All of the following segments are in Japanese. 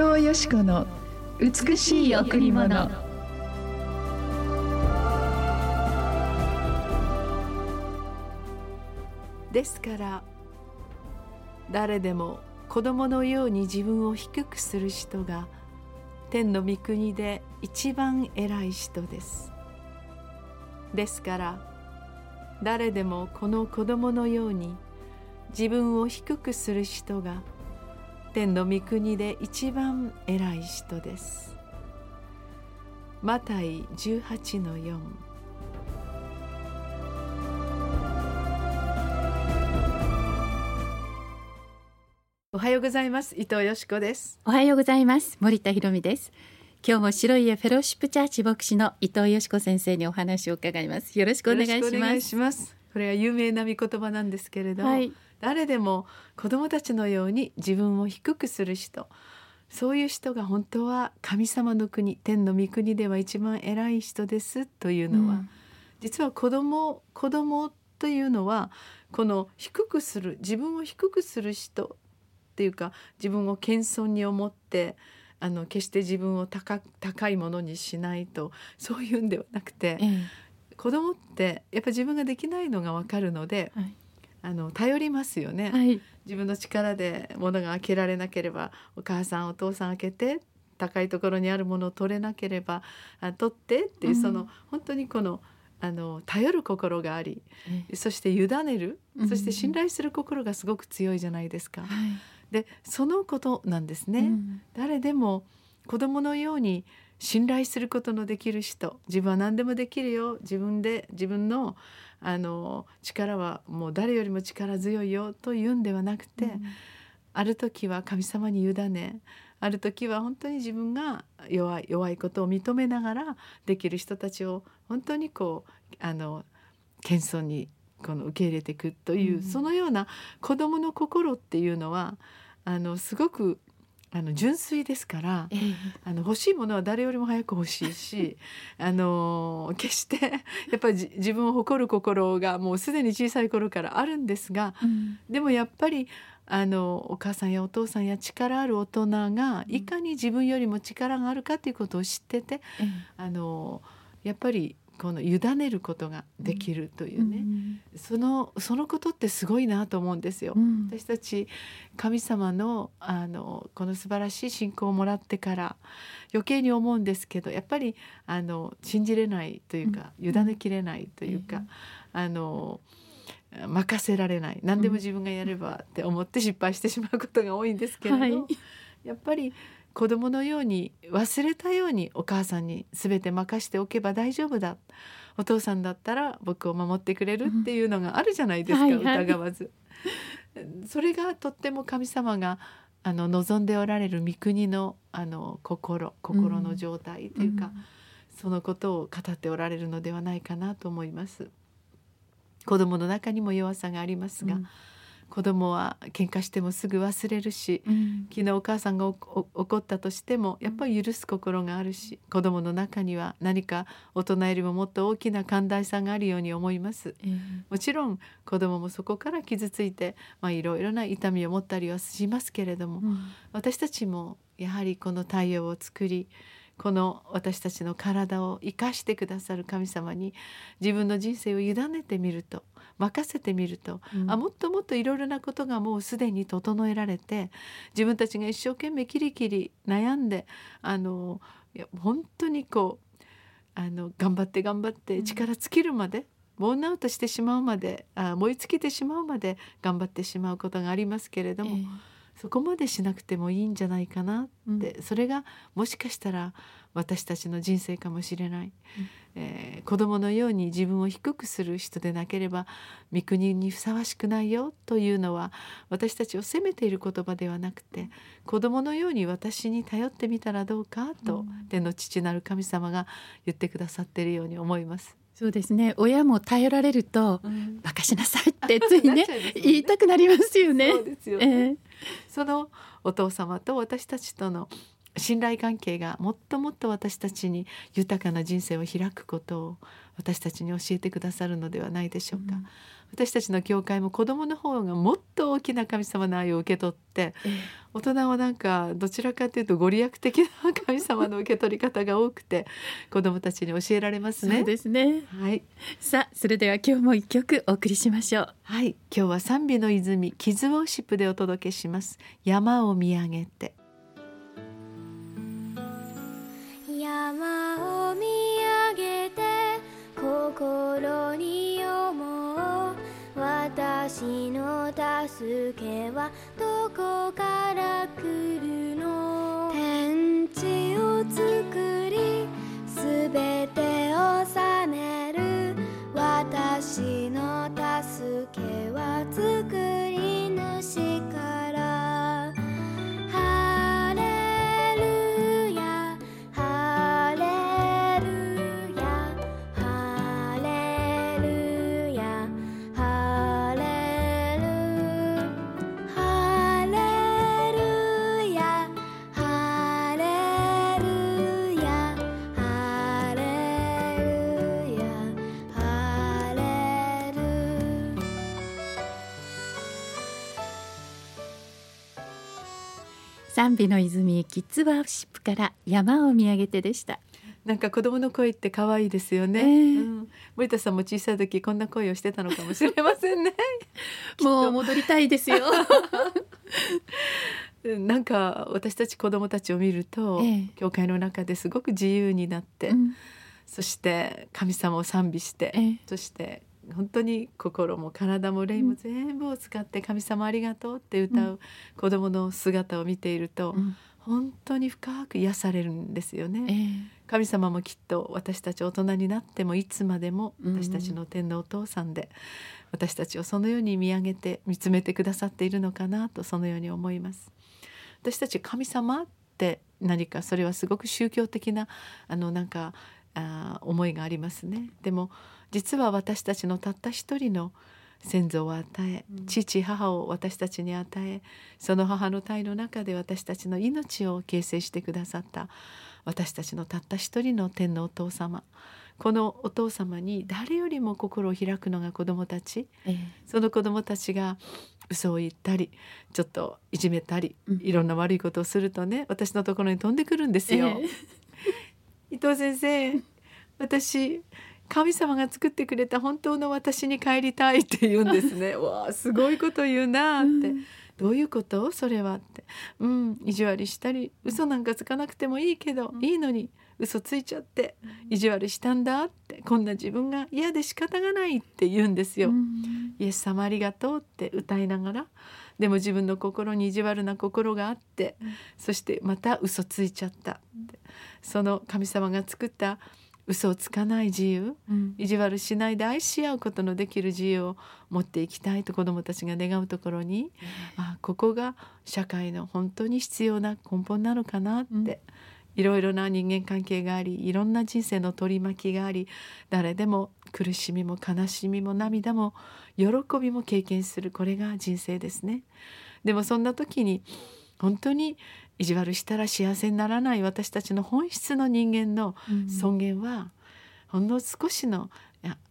藤よし子の美しい贈り物。ですから誰でも子供のように自分を低くする人が天の御国で一番偉い人です。ですから誰でもこの子供のように自分を低くする人が天の御国で一番偉い人です。マタイ18の4おはようございます。伊藤よしこです。おはようございます。森田博美です。今日も白い家フェローシップチャーチ牧師の伊藤よしこ先生にお話を伺います。よろしくお願いします。これは有名な御言葉なんですけれど、はい、誰でも子供たちのように自分を低くする人。そういう人が本当は神様の国天の御国では一番偉い人ですというのは、うん、実は子供子供というのはこの低くする自分を低くする人っていうか自分を謙遜に思ってあの決して自分を高高いものにしないとそういうんではなくて、ええ、子供ってやっぱ自分ができないのが分かるので、はい、あの頼りますよね、はい、自分の力で物が開けられなければお母さんお父さん開けて高いところにあるものを取れなければあ取ってっていう、その本当にこのあの頼る心があり、そして委ねる、そして信頼する心がすごく強いじゃないですか。はい。でそのことなんですね、うん、誰でも子供のように信頼することのできる人。自分は何でもできるよ。自分で自分のあの力はもう誰よりも力強いよ。というんではなくて、うん、ある時は神様に委ねある時は本当に自分が弱い弱いことを認めながらできる人たちを本当にこうあの謙遜にこの受け入れていくという、うん、そのような子どもの心っていうのはあのすごくあの純粋ですから、えー、あの欲しいものは誰よりも早く欲しいし あの決してやっぱり自分を誇る心がもうすでに小さい頃からあるんですが、うん、でもやっぱりあのお母さんやお父さんや力ある大人がいかに自分よりも力があるかということを知ってて、うん、あのやっぱりこの委ねることができるというね、うん、そのそのことってすごいなと思うんですよ。うん、私たち神様のあのこの素晴らしい信仰をもらってから余計に思うんですけどやっぱりあの信じれないというか、委ねきれないというか、あの任せられない。何でも自分がやればって思って失敗してしまうことが多いんですけれど、はい、やっぱり子供のように忘れたようにお母さんに全て任しておけば大丈夫だお父さんだったら僕を守ってくれるっていうのがあるじゃないですか、うんはいはい、疑わず。それがとっても神様があの望んでおられる御国のあの心心の状態というか、うん、そのことを語っておられるのではないかなと思います。子供の中にも弱さがありますが、うん子供は喧嘩してもすぐ忘れるし、うん、昨日お母さんが怒ったとしてもやっぱり許す心があるし子供の中には何か大人よりももっと大きな寛大さがあるように思います、えー、もちろん子供もそこから傷ついてまあいろいろな痛みを持ったりはしますけれども、うん、私たちもやはりこの太陽を作りこの私たちの体を生かしてくださる神様に自分の人生を委ねてみると任せてみると、うん、あもっともっといろいろなことがもうすでに整えられて自分たちが一生懸命キリキリ悩んであのいや本当にこうあの頑張って頑張って力尽きるまで、うん、ボーンアウトしてしまうまであ燃え尽きてしまうまで頑張ってしまうことがありますけれども。えーそこまでしなくてもいいんじゃないかなって、うん、それがもしかしたら私たちの人生かもしれない、うん、えー、子供のように自分を低くする人でなければ御国にふさわしくないよというのは私たちを責めている言葉ではなくて子供のように私に頼ってみたらどうかと、うん、天の父なる神様が言ってくださっているように思います。そうですね。親も頼られると、うん、しなさいって ついねね、言いたくなりますよね。そうですよね、えー、そのお父様と私たちとの信頼関係がもっともっと私たちに豊かな人生を開くことを私たちに教えてくださるのではないでしょうか、うん、私たちの教会も子供の方がもっと大きな神様の愛を受け取って、え大人はなんかどちらかというとご利益的な神様の受け取り方が多くて子供たちに教えられますね。そうですね。はい。さあそれでは今日も一曲お送りしましょう。はい。今日は賛美の泉キズウォーシップでお届けします。山を見上げて。山を見助けはどこか賛美の泉キッズワーシップから山を見上げてでした。なんか子供の声って可愛いですよね、えー、うん、森田さんも小さい時こんな声をしてたのかもしれませんね。もう戻りたいですよ。なんか私たち子供たちを見ると、えー、教会の中ですごく自由になって、うん、そして神様を賛美して、えー、そして本当に心も体も霊も全部を使って神様ありがとうって歌う子供の姿を見ていると、本当に深く癒されるんですよね、神様もきっと私たち大人になってもいつまでも私たちの天のお父さんで、私たちをそのように見上げて見つめてくださっているのかなとそのように思います。私たち神様って何かそれはすごく宗教的なあのなんかあ思いがありますね。でも実は私たちのたった一人の先祖を与え、父母を私たちに与えその母の体の中で私たちの命を形成してくださった私たちのたった一人の天のお父様。このお父様に誰よりも心を開くのが子どもたち、ええ、その子どもたちが嘘を言ったりちょっといじめたり、うん、いろんな悪いことをするとね私のところに飛んでくるんですよ。え、伊藤先生私神様が作ってくれた本当の私に帰りたいって言うんですね。わあすごいこと言うなって、うん、どういうこと？それはって。うん意地悪したり嘘なんかつかなくてもいいけど、うん、いいのに嘘ついちゃって意地悪したんだって。こんな自分が嫌で仕方がないって言うんですよ、うん、イエス様ありがとうって歌いながら。でも自分の心に意地悪な心があって、そしてまた嘘ついちゃったその神様が作った嘘をつかない自由、うん、意地悪しないで愛し合うことのできる自由を持っていきたいと子どもたちが願うところに、うん、あここが社会の本当に必要な根本なのかなって、うん、いろいろな人間関係がありいろんな人生の取り巻きがあり誰でも苦しみも悲しみも涙も喜びも経験するこれが人生ですね。でもそんな時に本当に意地悪したら幸せにならない私たちの本質の人間の尊厳は、ほんの少しの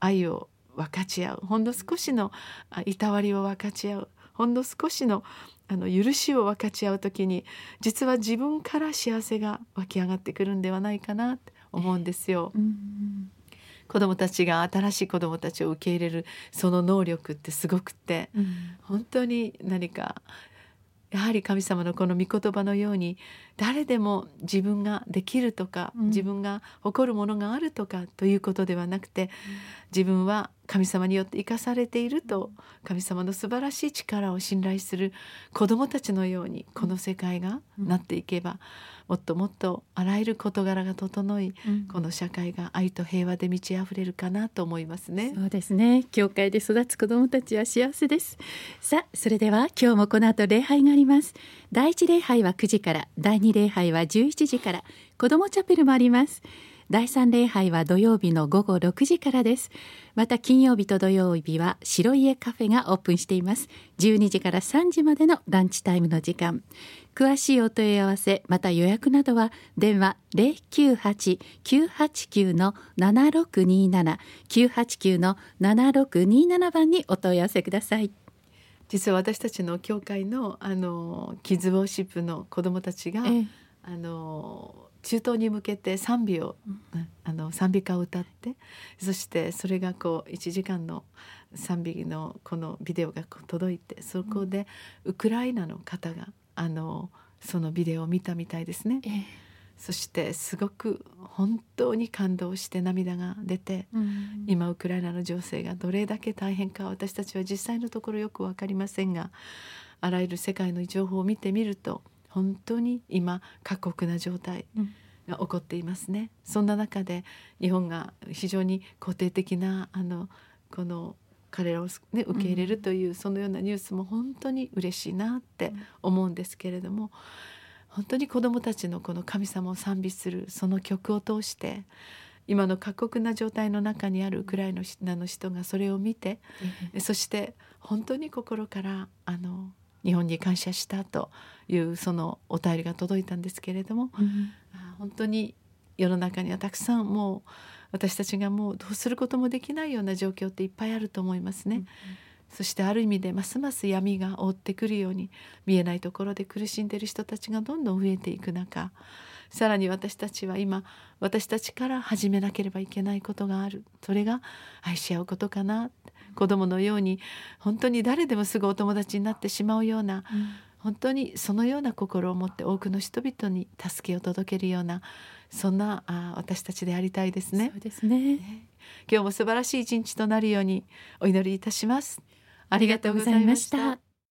愛を分かち合う。ほんの少しのいたわりを分かち合う。ほんの少しのあの許しを分かち合う時に実は自分から幸せが湧き上がってくるんではないかなって思うんですよ。子どもたちが新しい子どもたちを受け入れるその能力ってすごくって、うん、本当に何かやはり神様のこの御言葉のように誰でも自分ができるとか、うん、自分が誇るものがあるとかということではなくて、うん、自分は神様によって生かされていると神様の素晴らしい力を信頼する子どもたちのようにこの世界がなっていけば、もっともっとあらゆる事柄が整い、うん、この社会が愛と平和で満ち溢れるかなと思いますね。そうですね。教会で育つ子どもたちは幸せです。さあそれでは今日もこの後礼拝があります。第一礼拝は9時から第二礼拝は11時から子どもチャペルもあります。第三礼拝は土曜日の午後6時からです。また金曜日と土曜日は白家カフェがオープンしています。12時から3時までのランチタイムの時間。詳しいお問い合わせまた予約などは電話098-989の7627 989の7627番にお問い合わせください。実は私たちの教会のあのキッズウォーシップの子どもたちが、ええ、あの中東に向けて賛美を、うん、あの賛美歌を歌ってそしてそれがこう1時間の賛美のこのビデオが届いてそこでウクライナの方があのそのビデオを見たみたいですね。えそしてすごく本当に感動して涙が出て、うん、今ウクライナの情勢がどれだけ大変か私たちは実際のところよく分かりませんがあらゆる世界の情報を見てみると本当に今過酷な状態が起こっていますね。うん、そんな中で日本が非常に肯定的なあのこの彼らを、ね、受け入れるという、うん、そのようなニュースも本当に嬉しいなって思うんですけれども。本当に子どもたちのこの神様を賛美するその曲を通して今の過酷な状態の中にあるウクライナの人がそれを見て、うん、そして本当に心からあの日本に感謝したというそのお便りが届いたんですけれども、うん、本当に世の中にはたくさんもう私たちがもうどうすることもできないような状況っていっぱいあると思いますね。うんそしてある意味でますます闇が覆ってくるように見えないところで苦しんでいる人たちがどんどん増えていく中さらに私たちは今私たちから始めなければいけないことがある。それが愛し合うことかな。子供のように本当に誰でもすぐお友達になってしまうような、うん、本当にそのような心を持って多くの人々に助けを届けるようなそんなあ私たちでありたいですね。そうですね。今日も素晴らしい一日となるようにお祈りいたします。ありがとうございました。